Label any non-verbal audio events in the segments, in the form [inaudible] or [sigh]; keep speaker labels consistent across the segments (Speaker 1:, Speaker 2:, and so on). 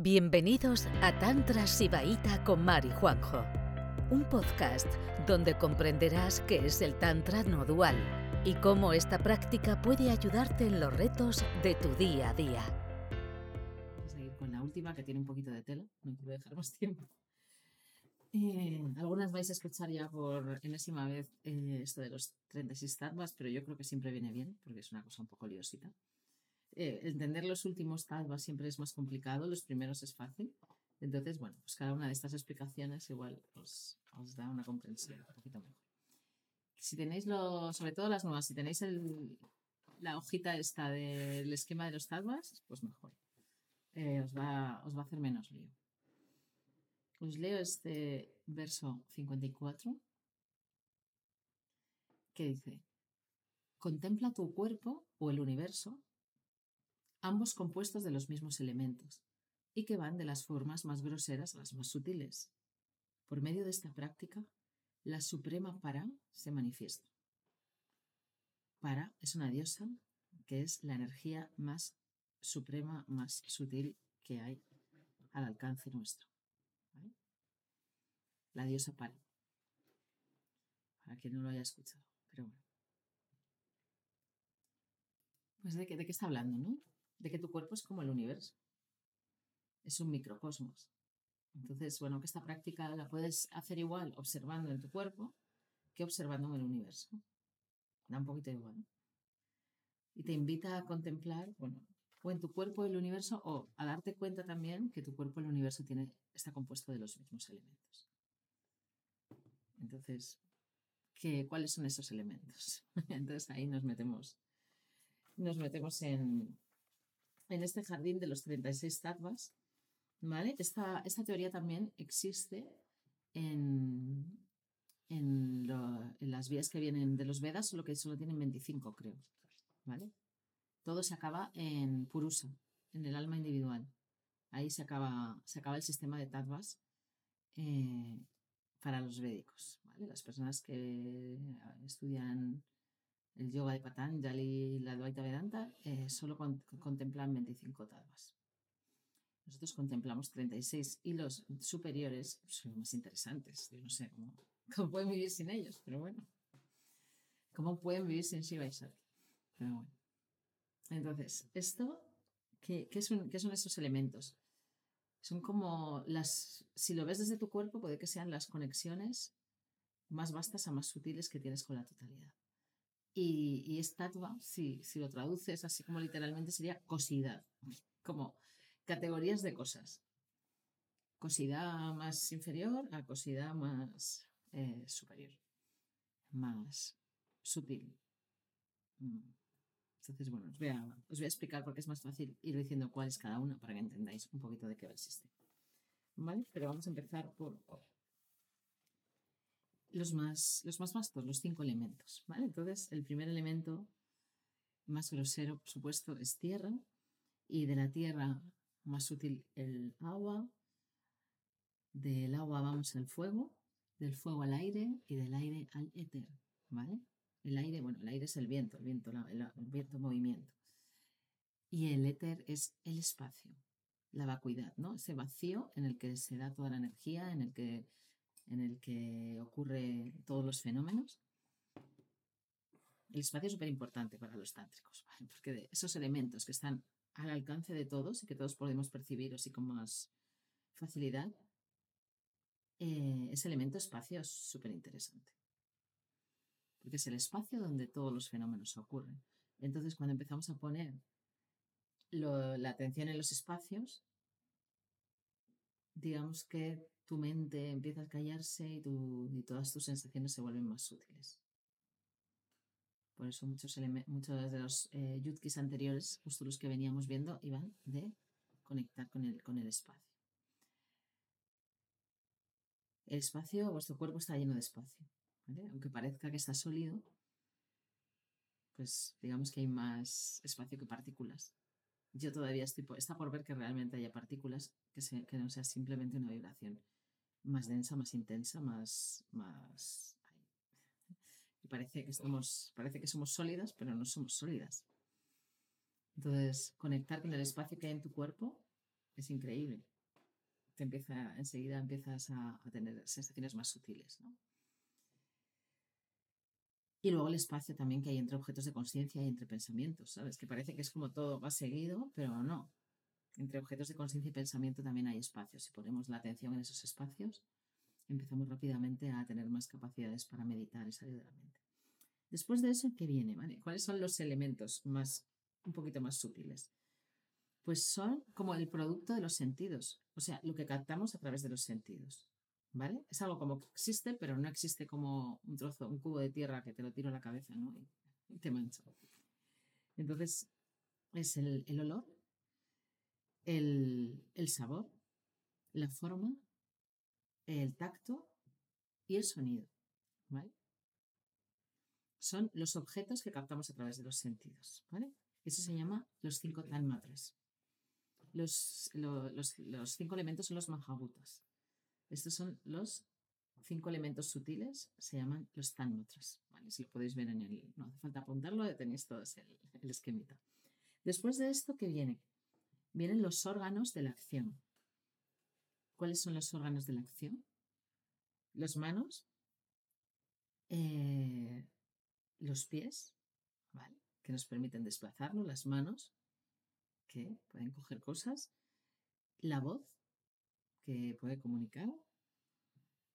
Speaker 1: Bienvenidos a Tantra Sibaíta con Mari Juanjo, un podcast donde comprenderás qué es el Tantra no dual y cómo esta práctica puede ayudarte en los retos de tu día a día.
Speaker 2: Vamos a seguir con la última que tiene un poquito de tela, no quiero dejar más tiempo. Eh, algunas vais a escuchar ya por enésima vez eh, esto de los 36 tatvas, pero yo creo que siempre viene bien porque es una cosa un poco liosita. Eh, entender los últimos tatvas siempre es más complicado, los primeros es fácil. Entonces, bueno, pues cada una de estas explicaciones igual os, da una comprensión un poquito mejor. Si tenéis lo, sobre todo las nuevas, si tenéis el, la hojita esta del esquema de los tatvas, pues mejor. Eh, os, va, os va a hacer menos lío. Os leo este verso 54 que dice, contempla tu cuerpo o el universo ambos compuestos de los mismos elementos, y que van de las formas más groseras a las más sutiles. Por medio de esta práctica, la suprema para se manifiesta. Para es una diosa que es la energía más suprema, más sutil que hay al alcance nuestro. La diosa para. Para quien no lo haya escuchado, pero bueno. Pues de qué, de qué está hablando, ¿no? De que tu cuerpo es como el universo. Es un microcosmos. Entonces, bueno, que esta práctica la puedes hacer igual observando en tu cuerpo que observando en el universo. Da un poquito igual. Y te invita a contemplar, bueno, o en tu cuerpo el universo, o a darte cuenta también que tu cuerpo el universo tiene, está compuesto de los mismos elementos. Entonces, ¿qué, ¿cuáles son esos elementos? [laughs] Entonces ahí nos metemos, nos metemos en, en este jardín de los 36 tattvas, ¿vale? Esta, esta teoría también existe en, en, las vías que vienen de los Vedas, solo que solo tienen 25, creo, ¿vale? Todo se acaba en Purusa, en el alma individual. Ahí se acaba, se acaba el sistema de tattvas eh, para los védicos, ¿vale? Las personas que estudian el yoga de Patanjali y la Dvaita Vedanta eh, solo contemplan 25 tatvas. Nosotros contemplamos 36 y los superiores son más interesantes. Yo no sé cómo, pueden vivir sin ellos, pero bueno. ¿Cómo pueden vivir sin Shiva y Shakti? Pero bueno. Entonces, esto, ¿qué, qué, son, ¿qué son esos elementos? Son como las, si lo ves desde tu cuerpo, puede que sean las conexiones más vastas a más sutiles que tienes con la totalidad. Y, estatua, si, si lo traduces así como literalmente, sería cosidad, [laughs] como categorías de cosas. Cosidad más inferior a cosidad más eh, superior, más sutil. Mm. Entonces, bueno, os voy, a, os voy, a, explicar porque es más fácil ir diciendo cuál es cada una para que entendáis un poquito de qué va el sistema. ¿Vale? Pero vamos a empezar por los más, los más vastos, los cinco elementos. ¿vale? Entonces, el primer elemento más grosero, por supuesto, es tierra, y de la tierra más sutil el agua, del agua vamos al fuego, del fuego al aire y del aire al éter. ¿vale? El aire, bueno, el aire es el viento, el viento, el, viento movimiento. Y el éter es el espacio, la vacuidad, ¿no? Ese vacío en el que se da toda la energía, en el que en el que ocurre todos los fenómenos. El espacio es súper importante para los tántricos, porque de esos elementos que están al alcance de todos y que todos podemos percibir así con más facilidad, eh, ese elemento espacio es súper interesante. Porque es el espacio donde todos los fenómenos ocurren. Entonces, cuando empezamos a poner la atención en los espacios, digamos que tu mente empieza a callarse y, todas tus sensaciones se vuelven más útiles. Por eso muchos, muchos de los eh, yutkis anteriores, justo los que veníamos viendo, iban de conectar con el, con el espacio. El espacio, vuestro cuerpo está lleno de espacio. Aunque parezca que está sólido, pues digamos que hay más espacio que partículas. Yo todavía estoy está por ver que realmente haya partículas, que, que no sea simplemente una vibración más densa, más intensa, más, más parece que estamos, parece que somos sólidas, pero no somos sólidas. Entonces, conectar con el espacio que hay en tu cuerpo es increíble. Te empieza, enseguida empiezas a, a tener sensaciones más sutiles, ¿no? Y luego el espacio también que hay entre objetos de conciencia y entre pensamientos, ¿sabes? Que parece que es como todo va seguido, pero no. Entre objetos de conciencia y pensamiento también hay espacios. Si ponemos la atención en esos espacios, empezamos rápidamente a tener más capacidades para meditar y salir de la mente. Después de eso, ¿qué viene? ¿Vale? ¿Cuáles son los elementos más, un poquito más sutiles? Pues son como el producto de los sentidos, o sea, lo que captamos a través de los sentidos. ¿Vale? Es algo como que existe, pero no existe como un trozo, un cubo de tierra que te lo tiro a la cabeza, ¿no? Y, te mancho. Entonces, es el, olor, el, el sabor, la forma, el tacto y el sonido. ¿Vale? Son los objetos que captamos a través de los sentidos. ¿Vale? Eso se llama los cinco tanmatras. Los, los, los cinco elementos son los mahabhutas. Estos son los cinco elementos sutiles, se llaman los tanmatras. ¿vale? Si lo podéis ver en el... No hace falta apuntarlo, tenéis todos el, el esquemita. Después de esto, ¿qué viene? Vienen los órganos de la acción. ¿Cuáles son los órganos de la acción? Las manos, eh, los pies, que nos permiten desplazarnos, las manos, que pueden coger cosas, la voz, que puede comunicar,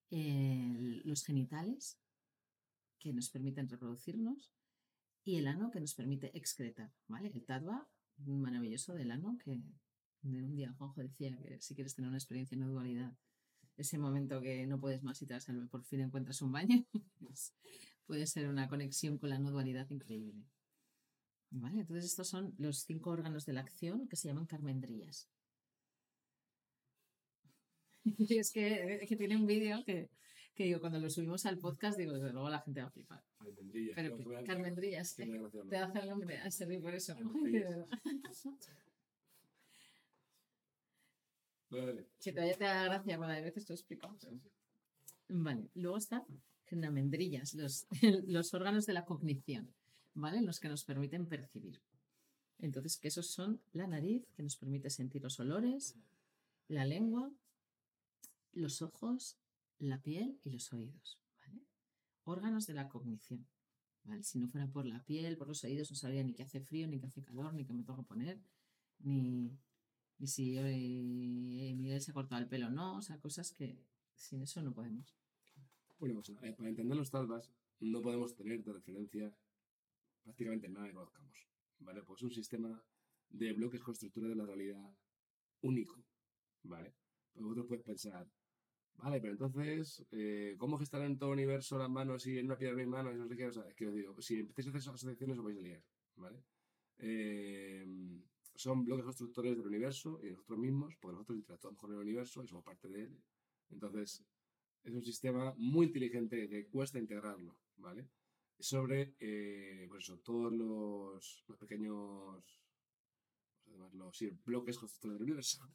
Speaker 2: los genitales, que nos permiten reproducirnos, y el ano, que nos permite excretar, ¿vale? El tadva, maravilloso del ano, que de un día Juanjo decía que si quieres tener una experiencia en no dualidad, ese momento que no puedes más y te vas por fin encuentras un baño, [laughs] pues puede ser una conexión con la no dualidad increíble. ¿Vale? Entonces estos son los cinco órganos de la acción que se llaman carmendrillas. [laughs] Y es que, es que tiene un vídeo que, que digo, cuando lo subimos al podcast, digo, desde luego la gente va a flipar. Pero que, Carmendrillas, te hace el nombre a servir por eso. [laughs] Que todavía te da gracia cuando a veces te explico. Vale, luego está genamendrillas, los, [laughs] los órganos de la cognición, ¿vale? Los que nos permiten percibir. Entonces, que esos son la nariz, que nos permite sentir los olores, la lengua, los ojos, la piel y los oídos. ¿vale? Órganos de la cognición. Si no fuera por la piel, por los oídos, no sabría ni qué hace frío, ni qué hace calor, ni qué me tengo que poner, ni, si eh, Miguel se ha cortado el pelo no. O sea, cosas que sin eso no podemos.
Speaker 3: Bueno, pues, para entender los talvas no podemos tener de referencia prácticamente nada que conozcamos. ¿Vale? Pues es un sistema de bloques con estructura de la realidad único. ¿Vale? Pues vosotros puedes pensar, Vale, pero entonces, eh, ¿cómo gestar en todo el universo las manos y en una piedra de mis manos? No sé qué, o sea, que os digo, si empecéis a hacer esas asociaciones os vais a liar, ¿vale? Eh, son bloques constructores del universo y nosotros mismos, porque nosotros interactuamos con el universo y somos parte de él. Entonces, es un sistema muy inteligente que cuesta integrarlo, ¿vale? Sobre, eh, pues eso, todos los, los pequeños, vamos a bloques constructores del universo.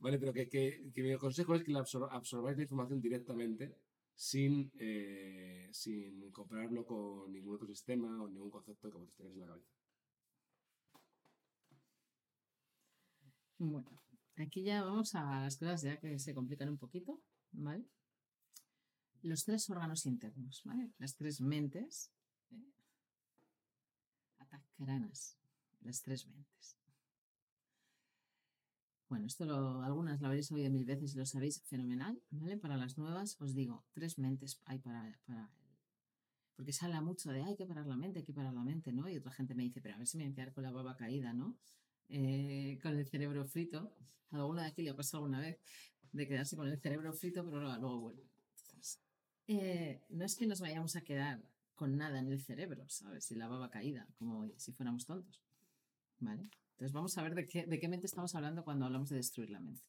Speaker 3: Vale, pero que, que, que mi consejo es que la absorbáis la información directamente sin, eh, sin compararlo con ningún otro sistema o ningún concepto que vosotros tengáis en la cabeza.
Speaker 2: Bueno, aquí ya vamos a las cosas ya que se complican un poquito, ¿vale? Los tres órganos internos, ¿vale? Las tres mentes ¿eh? las tres mentes. Bueno, esto algunas lo habréis oído mil veces y lo sabéis fenomenal, ¿vale? Para las nuevas os digo, tres mentes hay para, para porque se habla mucho de hay que parar la mente, hay que parar la mente, ¿no? Y otra gente me dice, pero a ver si me voy a quedar con la baba caída, ¿no? Eh, con el cerebro frito. Alguna de aquí le ha alguna vez de quedarse con el cerebro frito, pero luego, vuelve. Eh, no es que nos vayamos a quedar con nada en el cerebro, ¿sabes? Si la baba caída, como si fuéramos tontos, ¿vale? Entonces vamos a ver de qué, de qué mente estamos hablando cuando hablamos de destruir la mente.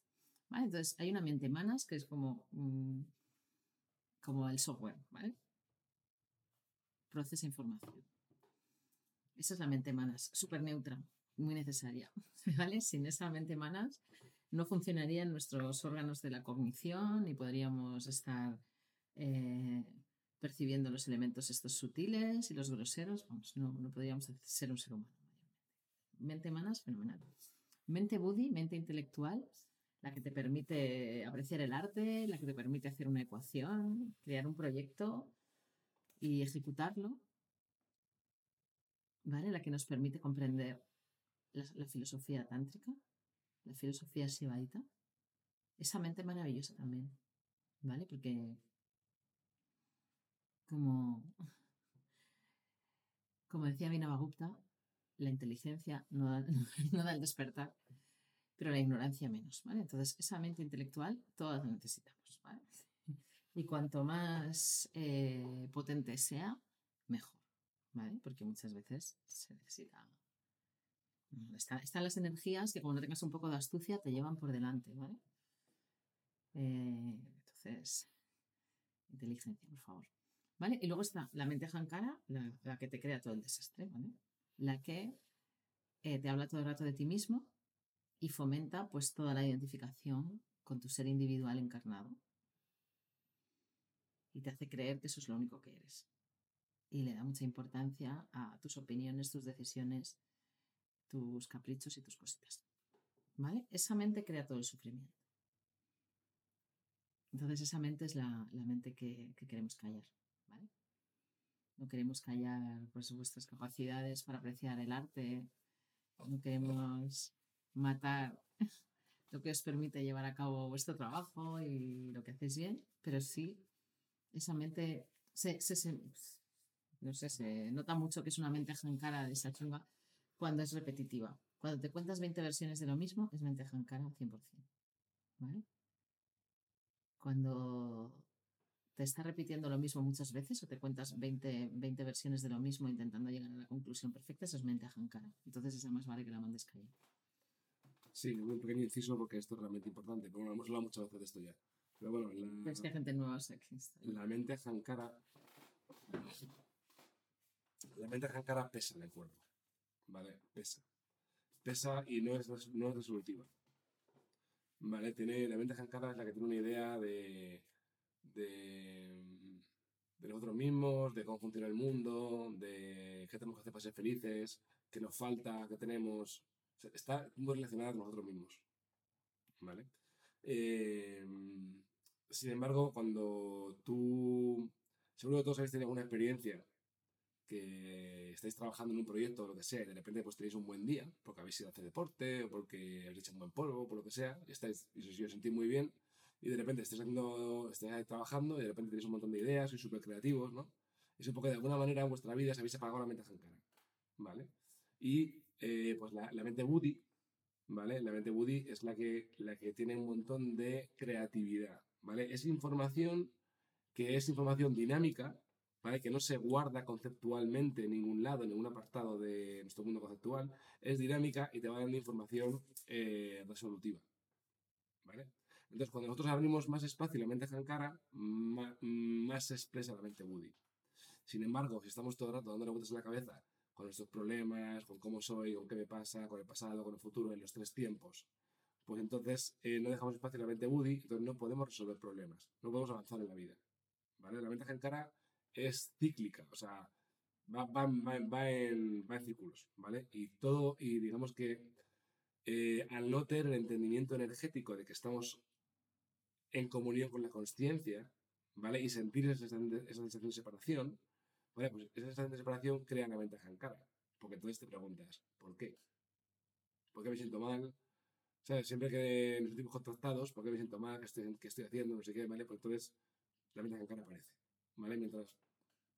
Speaker 2: ¿Vale? Entonces hay una mente manas que es como, mm, como el software, ¿vale? Procesa información. Esa es la mente manas, súper neutra, muy necesaria, [laughs] ¿vale? Sin esa mente manas no funcionarían nuestros órganos de la cognición y podríamos estar eh, percibiendo los elementos estos sutiles y los groseros, vamos, no, no podríamos ser un ser humano mente manas, fenomenal. mente budi, mente intelectual, la que te permite apreciar el arte, la que te permite hacer una ecuación, crear un proyecto y ejecutarlo, ¿vale? La que nos permite comprender la, filosofía tántrica, la filosofía shivaita, esa mente maravillosa también, ¿vale? Porque como, como decía Vinavagupta, la inteligencia [laughs] no da, el despertar, pero la ignorancia menos, ¿vale? Entonces, esa mente intelectual todas la necesitamos, ¿vale? Y cuanto más eh, potente sea, mejor, ¿vale? Porque muchas veces se necesita... Está- están las energías que no tengas un poco de astucia te llevan por delante, ¿vale? Eh, entonces, inteligencia, por favor. ¿Vale? Y luego está la mente jankara, la, la que te crea todo el desastre, ¿vale? La que eh, te habla todo el rato de ti mismo y fomenta pues toda la identificación con tu ser individual encarnado. Y te hace creer que eso es lo único que eres. Y le da mucha importancia a tus opiniones, tus decisiones, tus caprichos y tus cositas. ¿Vale? Esa mente crea todo el sufrimiento. Entonces esa mente es la, la mente que, que queremos callar. ¿vale? No queremos callar pues, vuestras capacidades para apreciar el arte. No queremos matar [laughs] lo que os permite llevar a cabo vuestro trabajo y lo que hacéis bien, pero sí, esa mente se, se- se- no sé, se nota mucho que es una mente jankara de esa chunga cuando es repetitiva. Cuando te cuentas 20 versiones de lo mismo, es mente jankara 100%. ¿Vale? Cuando te está repitiendo lo mismo muchas veces o te cuentas 20, 20 versiones de lo mismo intentando llegar a la conclusión perfecta, eso es mente jankara. Entonces esa más vale que la mandes callar.
Speaker 3: Sí, un pequeño inciso porque esto es realmente importante. Pero bueno, hemos hablado muchas veces de esto ya. Pero bueno,
Speaker 2: Pero es que hay
Speaker 3: la,
Speaker 2: gente nueva, o sea que está-
Speaker 3: la mente jankara. La mente jankara pesa en el cuerpo. ¿Vale? Pesa. Pesa y no es, no es resolutiva. ¿Vale? Tiene, la mente jankara es la que tiene una idea de, de, de nosotros mismos, de cómo funciona el mundo, de qué tenemos que hacer para ser felices, qué nos falta, qué tenemos. O sea, está muy relacionada con nosotros mismos. ¿Vale? Eh, sin embargo, cuando tú, seguro que todos habéis tenido alguna experiencia que estáis trabajando en un proyecto o lo que sea, y de repente pues tenéis un buen día, porque habéis ido a hacer deporte, o porque habéis hecho un buen polvo, por lo que sea, y, estáis, y os, os sentís muy bien, y de repente estáis, haciendo, ahí trabajando y de repente tenéis un montón de ideas, sois súper creativos, ¿no? Es un poco de alguna manera en vuestra vida os habéis apagado la mente jankara, ¿vale? Y eh, pues la, la mente Budi, ¿vale? La mente Budi es la que, la que tiene un montón de creatividad, ¿vale? Es información que es información dinámica, ¿vale? Que no se guarda conceptualmente en ningún lado, en ningún apartado de nuestro mundo conceptual, es dinámica y te va dando información eh, resolutiva, ¿vale? Entonces, cuando nosotros abrimos más espacio y la mente jankara, ma- más se expresa la mente Budi. Sin embargo, si estamos todo el rato dándole vueltas en la cabeza con nuestros problemas, con cómo soy, con qué me pasa, con el pasado, con el futuro, en los tres tiempos, pues entonces eh, no dejamos espacio a la mente Budi, entonces no podemos resolver problemas, no podemos avanzar en la vida. ¿vale? La mente jankara es cíclica, o sea, va, va, va, va en círculos, ¿vale? Y todo, y digamos que eh, al no tener el entendimiento energético de que estamos en comunión con la conciencia, ¿vale? Y sentir esa sensación de, separación, ¿vale? Pues esa sensación de separación crea la mente jankara. Porque entonces te preguntas, ¿por qué? ¿Por qué me siento mal? Siempre que nos sentimos contrastados, ¿por qué me siento mal? ¿Qué estoy, haciendo? No sé qué, ¿vale? Pues entonces la mente jankara aparece, ¿vale? Mientras,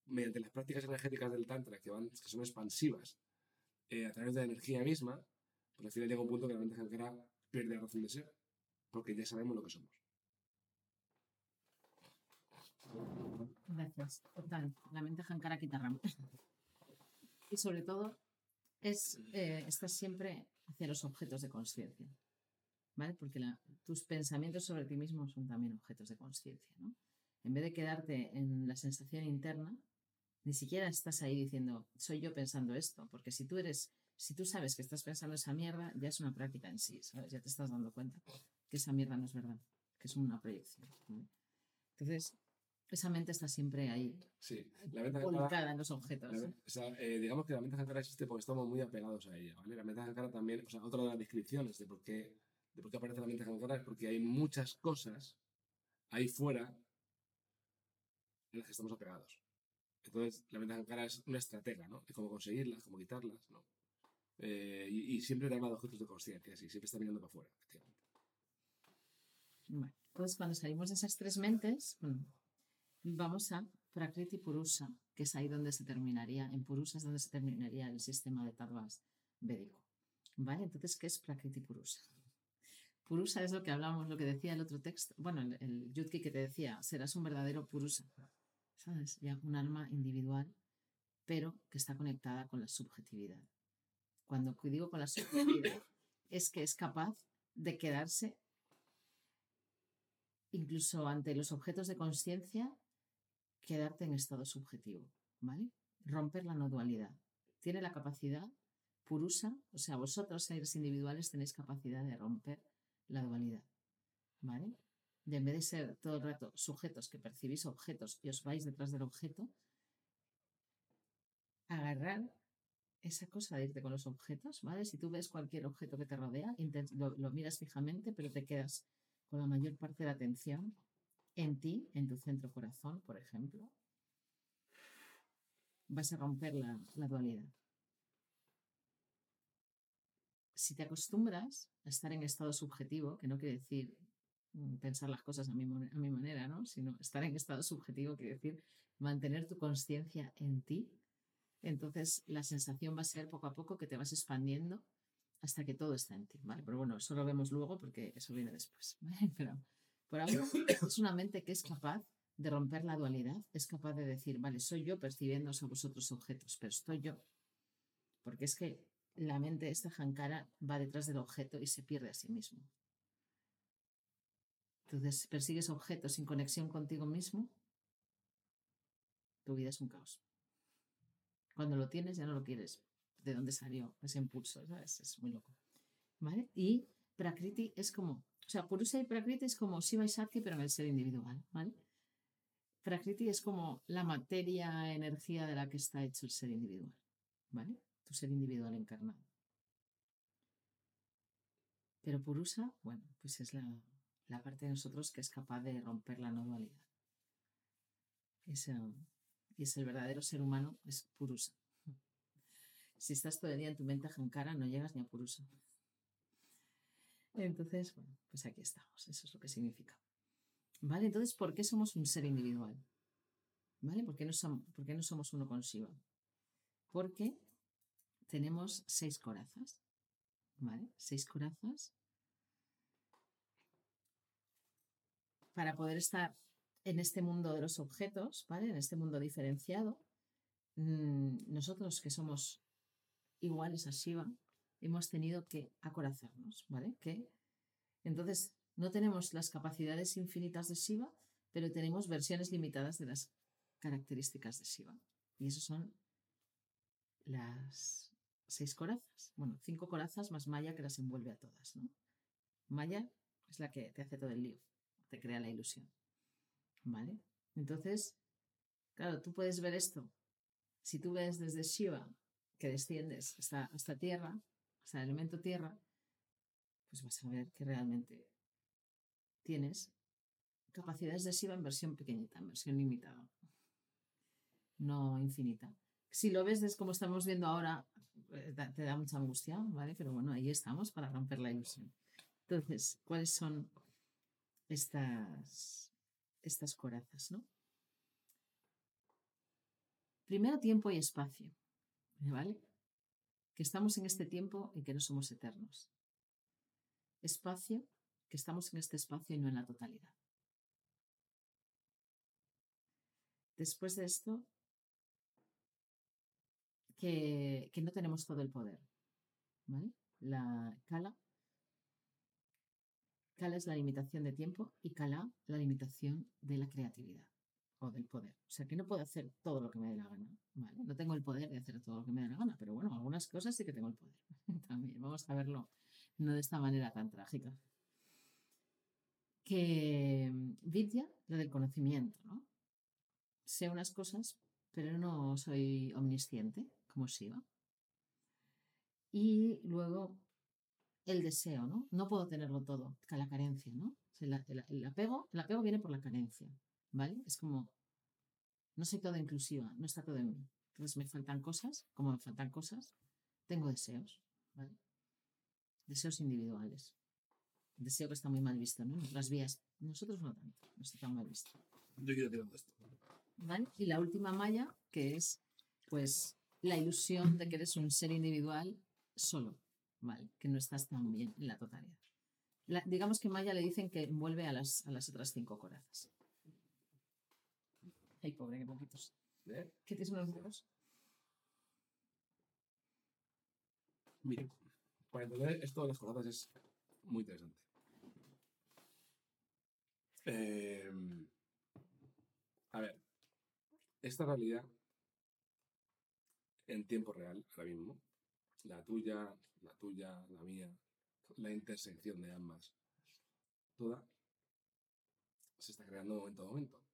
Speaker 3: mediante las prácticas energéticas del Tantra, que, van, que son expansivas, eh, a través de la energía misma, pues al final llega un punto que la mente jankara pierde la razón de ser, porque ya sabemos lo que somos.
Speaker 2: Gracias. Total. La mente jankara. Y sobre todo, es eh, estás siempre hacia los objetos de conciencia. ¿Vale? Porque la- tus pensamientos sobre ti mismo son también objetos de conciencia, ¿no? En vez de quedarte en la sensación interna, ni siquiera estás ahí diciendo, soy yo pensando esto, porque si tú eres, si tú sabes que estás pensando esa mierda, ya es una práctica en sí, ¿sabes? Ya te estás dando cuenta que esa mierda no es verdad, que es una proyección. ¿vale? Entonces, esa mente está siempre ahí,
Speaker 3: Sí, la mente
Speaker 2: volcada en los objetos.
Speaker 3: la- o sea, eh, digamos que la mente anclada existe porque estamos muy apegados a ella, ¿vale? La mente anclada también, o sea, otra de las descripciones de por qué, de por qué aparece la mente anclada es porque hay muchas cosas ahí fuera en las que estamos apegados. Entonces, la mente anclada es una estratega, ¿no? De cómo conseguirlas, cómo quitarlas, ¿no? Eh, y, y siempre te habla de objetos de conciencia, sí, siempre está mirando para afuera, efectivamente.
Speaker 2: Bueno, entonces cuando salimos de esas tres mentes, bueno, vamos a Prakriti Purusa, que es ahí donde se terminaría, en Purusa es donde se terminaría el sistema de Tadvas védico. ¿Vale? Entonces, ¿qué es Prakriti Purusa? Purusa es lo que hablamos, lo que decía el otro texto, bueno, el, el Yudki que te decía, serás un verdadero Purusa, ¿sabes? Ya un alma individual, pero que está conectada con la subjetividad. Cuando digo con la subjetividad, [coughs] es que es capaz de quedarse incluso ante los objetos de conciencia, quedarte en estado subjetivo, ¿vale? Romper la no dualidad. Tiene la capacidad purusa, o sea, vosotros, seres individuales, tenéis capacidad de romper la dualidad, ¿vale? De en vez de ser todo el rato sujetos que percibís objetos y os vais detrás del objeto, agarrar esa cosa de irte con los objetos, ¿vale? Si tú ves cualquier objeto que te rodea, lo, lo miras fijamente, pero te quedas con la mayor parte de la atención en ti, en tu centro corazón, por ejemplo, vas a romper la, dualidad. Si te acostumbras a estar en estado subjetivo, que no quiere decir mm, pensar las cosas a mi, manera, ¿no? sino estar en estado subjetivo quiere decir mantener tu conciencia en ti, entonces la sensación va a ser poco a poco que te vas expandiendo hasta que todo está en ti, ¿vale? Pero bueno, eso lo vemos luego porque eso viene después, [laughs] por ahora [coughs] es una mente que es capaz de romper la dualidad, es capaz de decir, vale, soy yo percibiendo a vosotros objetos, pero estoy yo. Porque es que la mente, esta jankara, va detrás del objeto y se pierde a sí mismo. Entonces, persigues objetos sin conexión contigo mismo, tu vida es un caos. Cuando lo tienes ya no lo quieres. ¿De dónde salió ese impulso? ¿sabes? Es muy loco. ¿Vale? Y Prakriti es como, o sea, Purusa y Prakriti es como Shiva y Shakti, pero en el ser individual, ¿vale? Prakriti es como la materia, energía de la que está hecho el ser individual, ¿vale? Tu ser individual encarnado. Pero Purusa, bueno, pues es la, la parte de nosotros que es capaz de romper la no dualidad. Es, y es el verdadero ser humano, es Purusa. Si estás todo el día en tu mente Hankara, no llegas ni a Purusa. Entonces, bueno, pues aquí estamos. Eso es lo que significa. ¿Vale? Entonces, ¿por qué somos un ser individual? ¿Vale? ¿Por qué no, som- por qué no somos uno con Shiva? Porque tenemos seis corazas. ¿Vale? Seis corazas. Para poder estar en este mundo de los objetos, ¿vale? En este mundo diferenciado, mm, nosotros que somos iguales a Shiva, hemos tenido que acorazarnos, ¿vale? Que entonces no tenemos las capacidades infinitas de Shiva, pero tenemos versiones limitadas de las características de Shiva. Y eso son las seis corazas. Bueno, cinco corazas más Maya que las envuelve a todas, ¿no? Maya es la que te hace todo el lío, te crea la ilusión. ¿Vale? Entonces, claro, tú puedes ver esto. Si tú ves desde Shiva que desciendes hasta, hasta tierra, hasta el elemento tierra, pues vas a ver que realmente tienes capacidades de en versión pequeñita, en versión limitada, no infinita. Si lo ves desde como estamos viendo ahora, eh, te da mucha angustia, ¿vale? Pero bueno, ahí estamos para romper la ilusión. Entonces, ¿cuáles son estas, estas corazas, no? Primero, tiempo y espacio, ¿vale? Que estamos en este tiempo y que no somos eternos. Espacio, que estamos en este espacio y no en la totalidad. Después de esto, que, que no tenemos todo el poder. La Kala. Kala es la limitación de tiempo y Kala la limitación de la creatividad o del poder. O sea que no puedo hacer todo lo que me dé la gana. ¿vale? No tengo el poder de hacer todo lo que me dé la gana, pero bueno, algunas cosas sí que tengo el poder. [laughs] También vamos a verlo no de esta manera tan trágica. Que mm, Vidya, lo del conocimiento, ¿no? sé unas cosas, pero no soy omnisciente, como Shiva. Y luego el deseo, ¿no? No puedo tenerlo todo, la carencia, ¿no? el, apego, el apego viene por la carencia, ¿vale? Es como, no soy todo inclusiva, no está todo en mí. Entonces me faltan cosas, como me faltan cosas, tengo deseos, ¿vale? Deseos individuales. Deseo que está muy mal visto, ¿no? Las vías, nosotros no tanto, no está tan mal visto.
Speaker 3: Yo quiero decir esto.
Speaker 2: ¿Vale? Y la última malla, que es, pues, la ilusión de que eres un ser individual solo, ¿vale? Que no estás tan bien en la totalidad. digamos que Maya le dicen que envuelve a las, a las otras cinco corazas. Ay, pobre, qué poquitos.
Speaker 3: ¿Eh?
Speaker 2: ¿Qué tienes unos dedos?
Speaker 3: Mire, para entender esto de las corazas es muy interesante. Eh, a ver, esta realidad en tiempo real, ahora mismo, la tuya, la tuya, la mía, la intersección de ambas, toda se está creando momento a momento.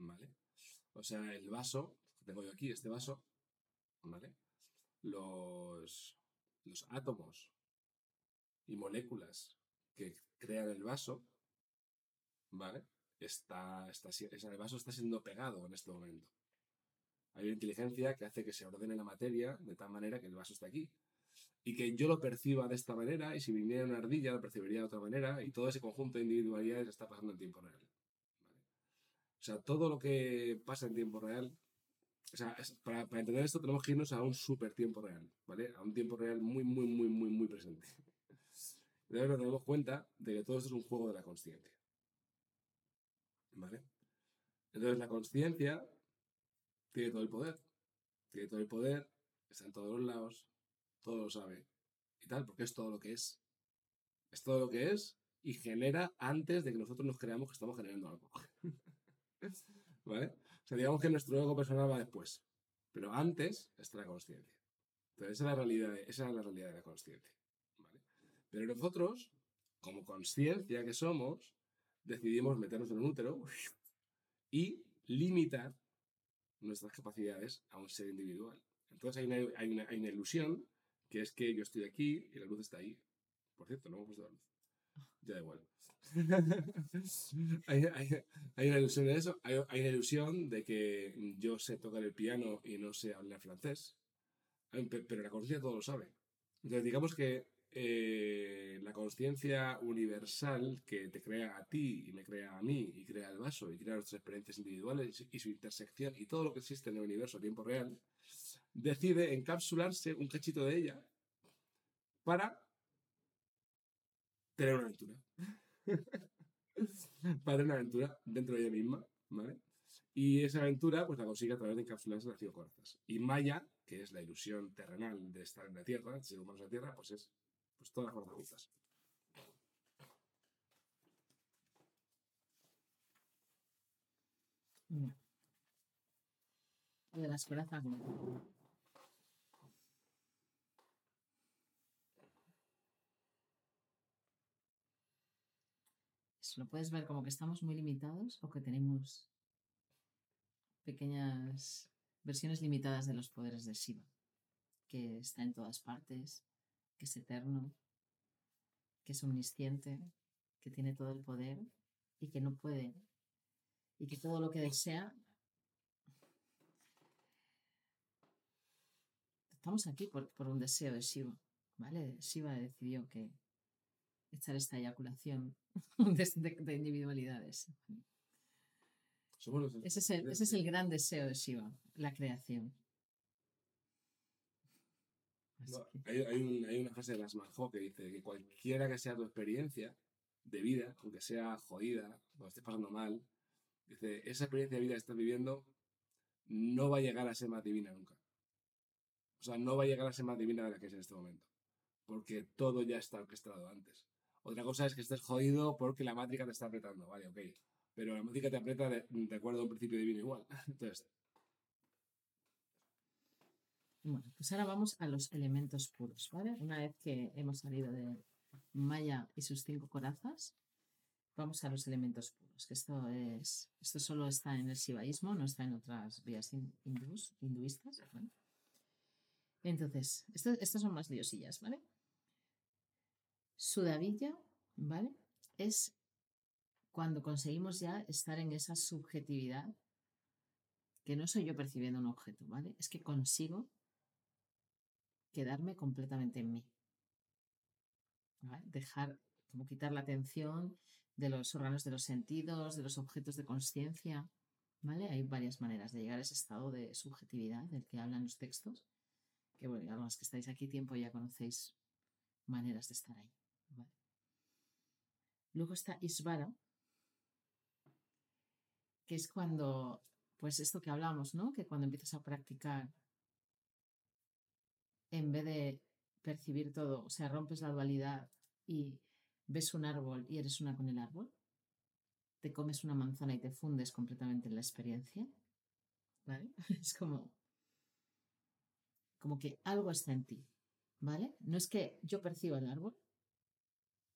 Speaker 3: ¿Vale? O sea, el vaso, tengo yo aquí, este vaso, ¿vale? Los, los átomos y moléculas que crean el vaso, ¿vale? Está, está, el vaso está siendo pegado en este momento. Hay una inteligencia que hace que se ordene la materia de tal manera que el vaso está aquí. Y que yo lo perciba de esta manera, y si viniera una ardilla lo percibiría de otra manera, y todo ese conjunto de individualidades está pasando en tiempo real. O sea, todo lo que pasa en tiempo real, o sea, para, para, entender esto tenemos que irnos a un super tiempo real, ¿vale? A un tiempo real muy, muy, muy, muy, muy presente. Entonces nos damos cuenta de que todo esto es un juego de la conciencia. ¿Vale? Entonces la conciencia tiene todo el poder. Tiene todo el poder, está en todos los lados, todo lo sabe. Y tal, porque es todo lo que es. Es todo lo que es y genera antes de que nosotros nos creamos que estamos generando algo. [laughs] [laughs] ¿Vale? O sea, digamos que nuestro ego personal va después. Pero antes está la conciencia. Entonces, esa es la realidad, esa es la realidad de la conciencia. Pero nosotros, como conciencia que somos, decidimos meternos en un útero [laughs] y limitar nuestras capacidades a un ser individual. Entonces hay una, hay una, hay una ilusión que es que yo estoy aquí y la luz está ahí. Por cierto, no hemos puesto la luz. Ya da igual. [laughs] hay, hay, una ilusión de eso. Hay, una ilusión de que yo sé tocar el piano y no sé hablar francés. Pero la conciencia todo lo sabe. Entonces, digamos que eh, la conciencia universal que te crea a ti y me crea a mí y crea el vaso y crea nuestras experiencias individuales y su intersección y todo lo que existe en el universo a tiempo real, decide encapsularse un cachito de ella para tener una aventura. [laughs] para tener una aventura dentro de ella misma, ¿vale? Y esa aventura pues la consigue a través de encapsularse en las cinco corazas. Y Maya, que es la ilusión terrenal de estar en la Tierra, de ser humanos en la Tierra, pues es pues todas las juntas.
Speaker 2: De las corazas. Lo puedes ver como que estamos muy limitados o que tenemos pequeñas versiones limitadas de los poderes de Shiva, que está en todas partes, que es eterno, que es omnisciente, que tiene todo el poder y que no puede, y que todo lo que desea. Estamos aquí por, un deseo de Shiva, ¿vale? Shiva decidió que echar esta eyaculación [laughs] de, individualidades. ese es el gran deseo de Shiva, la creación
Speaker 3: hay, una frase de las Manjo que dice que cualquiera que sea tu experiencia de vida, aunque sea jodida, o estés pasando mal, dice, esa experiencia de vida que estás viviendo no va a llegar a ser más divina nunca. O sea, no va a llegar a ser más divina de la que es en este momento. Porque todo ya está orquestado antes. Otra cosa es que estés jodido porque la mátrica te está apretando, vale, ok. Pero la mátrica te aprieta de, acuerdo a un principio divino igual. [laughs] Entonces,
Speaker 2: bueno, pues ahora vamos a los elementos puros, ¿vale? Una vez que hemos salido de Maya y sus cinco corazas, vamos a los elementos puros, que esto es, esto solo está en el shivaísmo, no está en otras vías hinduistas. Entonces, estas son más liosillas, ¿vale? Sudavilla, ¿vale? Es cuando conseguimos ya estar en esa subjetividad, que no soy yo percibiendo un objeto, ¿vale? Es que consigo quedarme completamente en mí. Dejar, como quitar la atención de los órganos de los sentidos, de los objetos de conciencia, ¿vale? Hay varias maneras de llegar a ese estado de subjetividad del que hablan los textos, que bueno, además que estáis aquí tiempo ya conocéis maneras de estar ahí, Luego está Isvara, que es cuando, pues esto que hablamos, ¿no? Que cuando empiezas a practicar, en vez de percibir todo, o sea, rompes la dualidad y ves un árbol y eres una con el árbol, te comes una manzana y te fundes completamente en la experiencia, ¿vale? [laughs] Es como, como que algo está en ti, ¿vale? No es que yo perciba el árbol,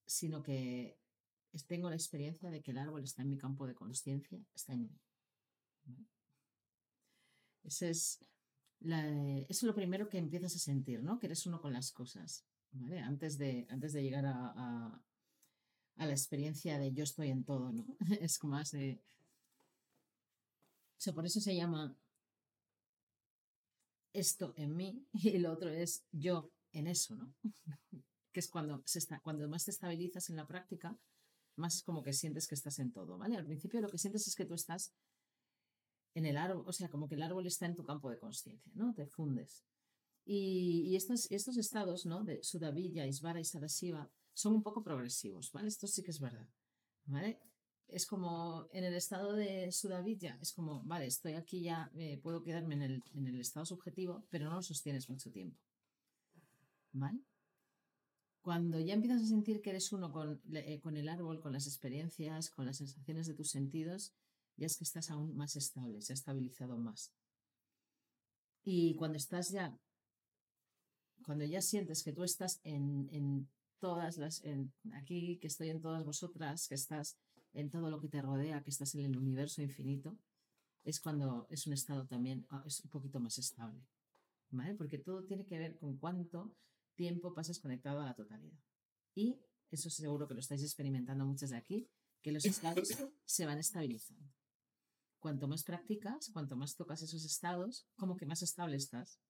Speaker 2: sino que tengo la experiencia de que el árbol está en mi campo de conciencia, está en mí. Ese es, es lo primero que empiezas a sentir, ¿no? Que eres uno con las cosas, ¿vale? Antes de, antes de llegar a, a, la experiencia de yo estoy en todo, ¿no? [laughs] Es más de... O sea, por eso se llama esto en mí [laughs] y lo otro es yo en eso, ¿no? [laughs] que es cuando, más te estabilizas en la práctica, más como que sientes que estás en todo, ¿vale? Al principio lo que sientes es que tú estás en el árbol, o sea, como que el árbol está en tu campo de conciencia, ¿no? Te fundes. Y, estos, estos estados, ¿no? De Sudavilla, Isvara y Sadashiva son un poco progresivos, ¿vale? Esto sí que es verdad, ¿vale? Es como en el estado de Sudavilla, es como, vale, estoy aquí ya, eh, puedo quedarme en el, en el estado subjetivo, pero no lo sostienes mucho tiempo, ¿vale? Cuando ya empiezas a sentir que eres uno eh, con, el árbol, con las experiencias, con las sensaciones de tus sentidos, ya es que estás aún más estable, se ha estabilizado más. Y cuando estás ya, cuando ya sientes que tú estás en, todas las, aquí, que estoy en todas vosotras, que estás en todo lo que te rodea, que estás en el universo infinito, es cuando es un estado también, ah, es un poquito más estable. ¿Vale? Porque todo tiene que ver con cuánto tiempo pasas conectado a la totalidad. Y eso seguro que lo estáis experimentando muchos de aquí, que los estados se van estabilizando. Cuanto más practicas, cuanto más tocas esos estados, como que más estable estás.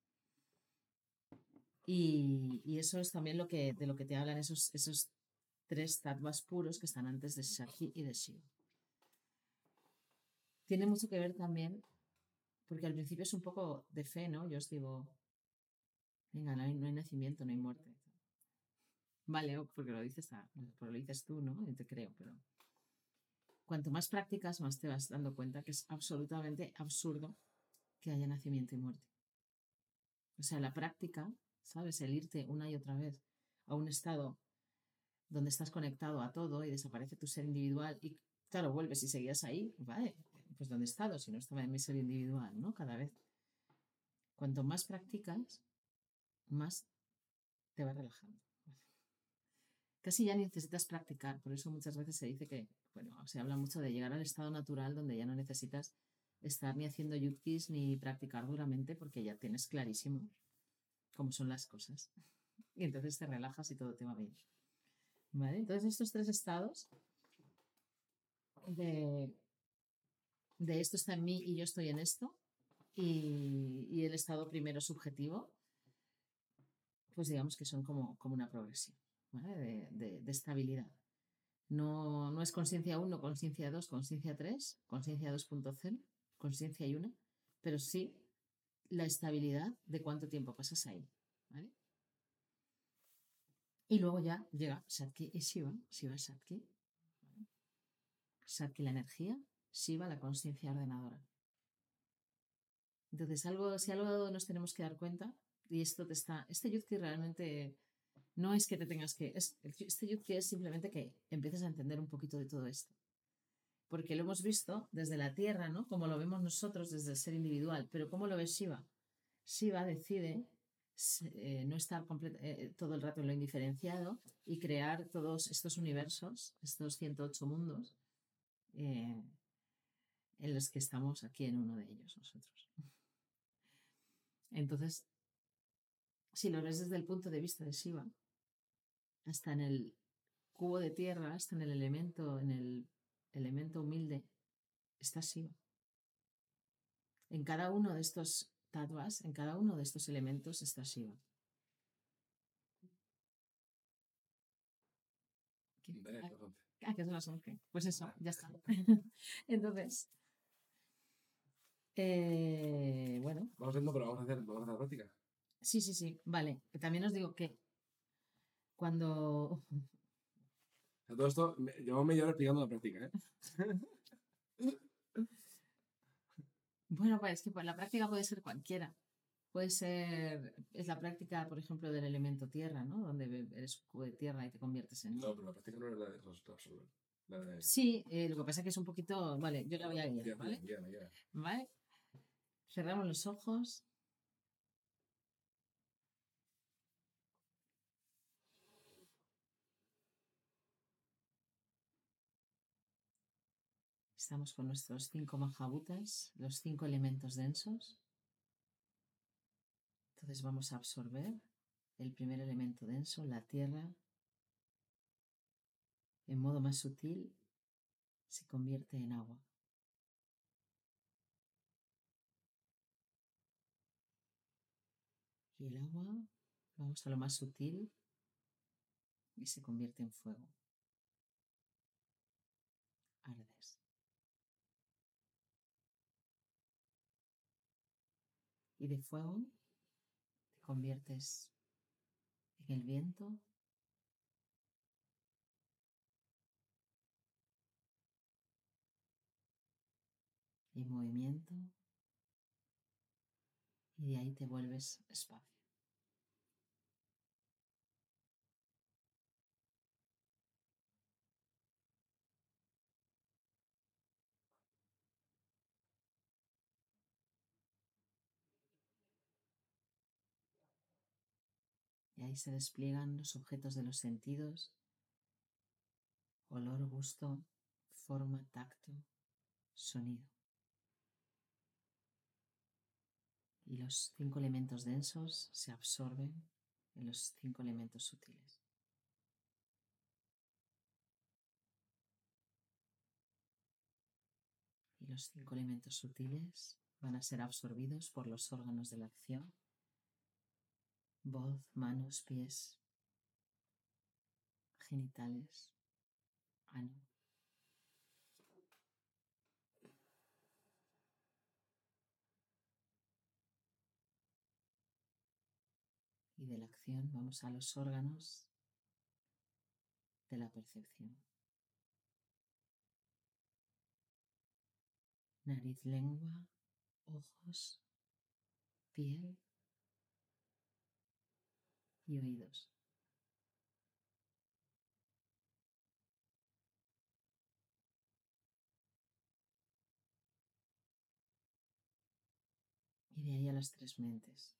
Speaker 2: Y, eso es también lo que, de lo que te hablan esos, esos tres tattvas puros que están antes de Shakti y de Shiva. Tiene mucho que ver también, porque al principio es un poco de fe, ¿no? Yo os digo, Venga, no hay, nacimiento, no hay muerte. Vale, porque lo dices, porque lo dices tú, ¿no? Yo te creo, pero cuanto más practicas, más te vas dando cuenta que es absolutamente absurdo que haya nacimiento y muerte. O sea, la práctica, ¿sabes? El irte una y otra vez a un estado donde estás conectado a todo y desaparece tu ser individual y claro, vuelves y seguías ahí, vale, pues ¿dónde he estado? Si no estaba en mi ser individual, ¿no? Cada vez. Cuanto más practicas, más te va relajando. Casi ya necesitas practicar, por eso muchas veces se dice que, bueno, se habla mucho de llegar al estado natural donde ya no necesitas estar ni haciendo yutkis ni practicar duramente porque ya tienes clarísimo cómo son las cosas. Y entonces te relajas y todo te va bien. ¿Vale? Entonces estos tres estados de, de esto está en mí y yo estoy en esto y, y el estado primero subjetivo pues digamos que son como, como una progresión de, estabilidad. No, no es conciencia 1, conciencia 2, conciencia 3, conciencia 2.0, conciencia y 1, pero sí la estabilidad de cuánto tiempo pasas ahí. Y luego ya llega Satki y Shiva, Shiva Satki. Satki la energía, Shiva la conciencia ordenadora. Entonces, algo, si algo nos tenemos que dar cuenta y esto te está, este yuzki realmente no es que te tengas que, es, este yuzki es simplemente que empieces a entender un poquito de todo esto. Porque lo hemos visto desde la tierra, ¿no? Como lo vemos nosotros desde el ser individual, pero ¿cómo lo ve Shiva? Shiva decide eh, no estar eh, todo el rato en lo indiferenciado y crear todos estos universos, estos 108 mundos en los que estamos aquí en uno de ellos nosotros. [laughs] Entonces, si lo ves desde el punto de vista de Shiva, hasta en el cubo de tierra, hasta en el elemento, en el elemento humilde, está Shiva. En cada uno de estos tatuas, en cada uno de estos elementos está Shiva. Ah, que son las 11. Pues eso, ya está. [laughs] Entonces, eh, bueno.
Speaker 3: Vamos hacer, pero vamos a hacer, vamos a hacer la práctica.
Speaker 2: Sí, sí, sí. Vale. También os digo que cuando. [laughs]
Speaker 3: todo esto, llevo media hora explicando la práctica, ¿eh? [laughs]
Speaker 2: bueno, pues es que pues, la práctica puede ser cualquiera. Puede ser, es la práctica, por ejemplo, del elemento tierra, ¿no? Donde eres un cubo de tierra y te conviertes en...
Speaker 3: No, pero la práctica no es la de absorber.
Speaker 2: Sí, eh, lo que pasa es que es un poquito... Vale, yo la voy a guiar, ¿vale? ¿Vale? Cerramos los ojos. Estamos con nuestros cinco majabutas, los cinco elementos densos. Entonces vamos a absorber el primer elemento denso, la tierra. En modo más sutil se convierte en agua. Y el agua, vamos a lo más sutil y se convierte en fuego. Y de fuego te conviertes en el viento. Y movimiento y de ahí te vuelves espacio. Ahí se despliegan los objetos de los sentidos, olor, gusto, forma, tacto, sonido. y los cinco elementos densos se absorben en los cinco elementos sutiles. Y los cinco elementos sutiles van a ser absorbidos por los órganos de la acción, voz, manos, pies, genitales, ano, y de la acción vamos a los órganos de la percepción. Nariz, lengua, ojos, piel y oídos. Y de ahí a las tres mentes.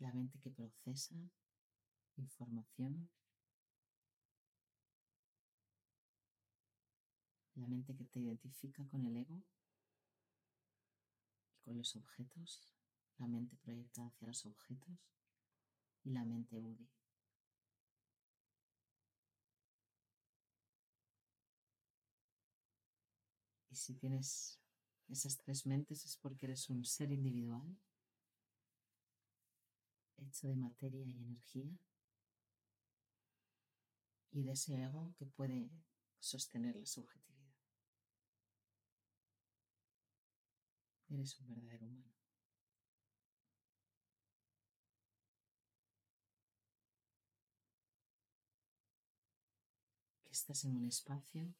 Speaker 2: la mente que procesa información, la mente que te identifica con el ego con los objetos, la mente proyectada hacia los objetos y la mente Udi. Y si tienes esas tres mentes es porque eres un ser individual hecho de materia y energía y de ese ego que puede sostener la subjetividad. Eres un verdadero humano. Que estás en un espacio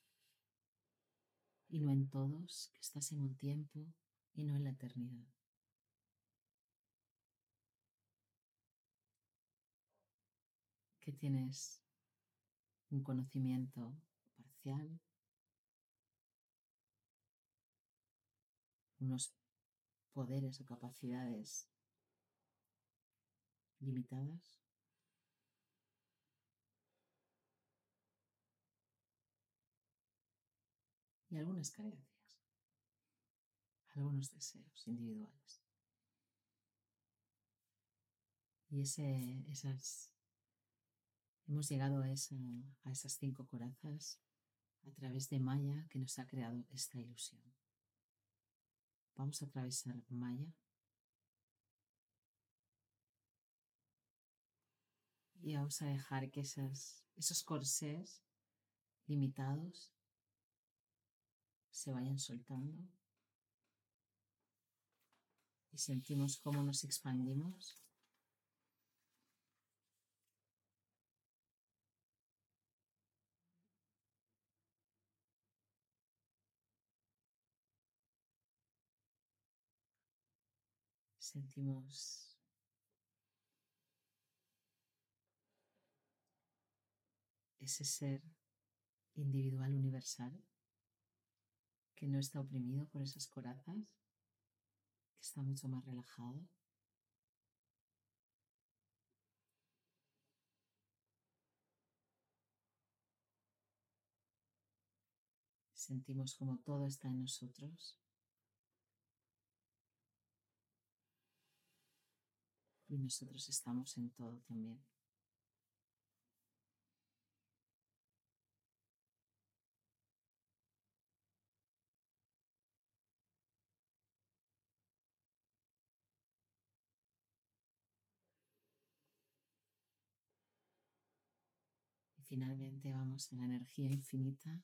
Speaker 2: y no en todos, que estás en un tiempo y no en la eternidad. que tienes un conocimiento parcial unos poderes o capacidades limitadas. Y algunas carencias, algunos deseos individuales. Y ese, esas, hemos llegado a, esa, a esas cinco corazas a través de Maya que nos ha creado esta ilusión. Vamos a atravesar Maya y vamos a dejar que esas, esos corsés limitados se vayan soltando y sentimos cómo nos expandimos. Sentimos ese ser individual universal que no está oprimido por esas corazas, que está mucho más relajado. Sentimos como todo está en nosotros. Y nosotros estamos en todo también. finalmente vamos a la energía infinita,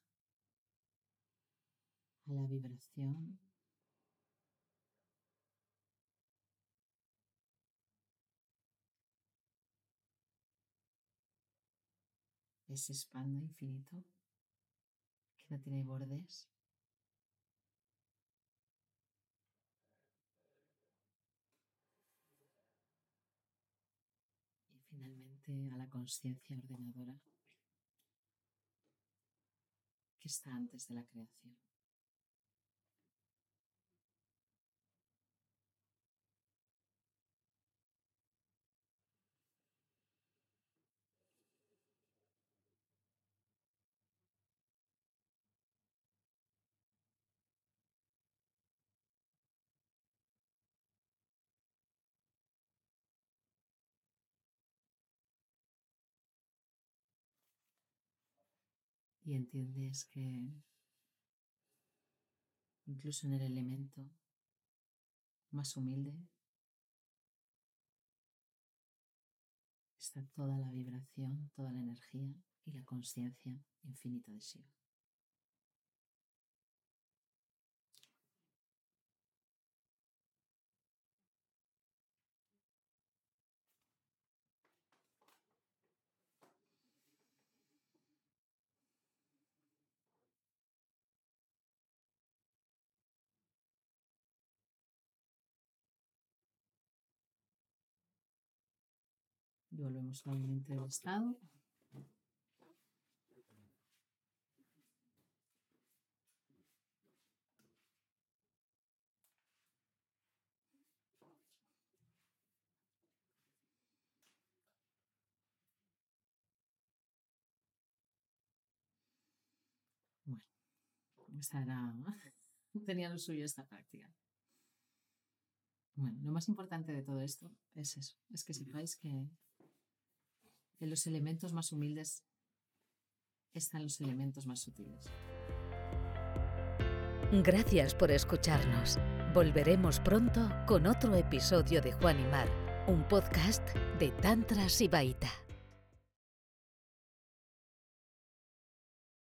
Speaker 2: a la vibración. Ese espanda infinito que no tiene bordes. Y finalmente a la conciencia ordenadora está antes de la creación. Y entiendes que incluso en el elemento más humilde está toda la vibración, toda la energía y la conciencia infinita de Shiva. Y volvemos nuevamente al estado. Bueno, esta era, [laughs] tenía lo suyo esta práctica. Bueno, lo más importante de todo esto es eso, es que sepáis que en los elementos más humildes están los elementos más sutiles.
Speaker 1: Gracias por escucharnos. Volveremos pronto con otro episodio de Juan y Mar, un podcast de Tantra Sibaita.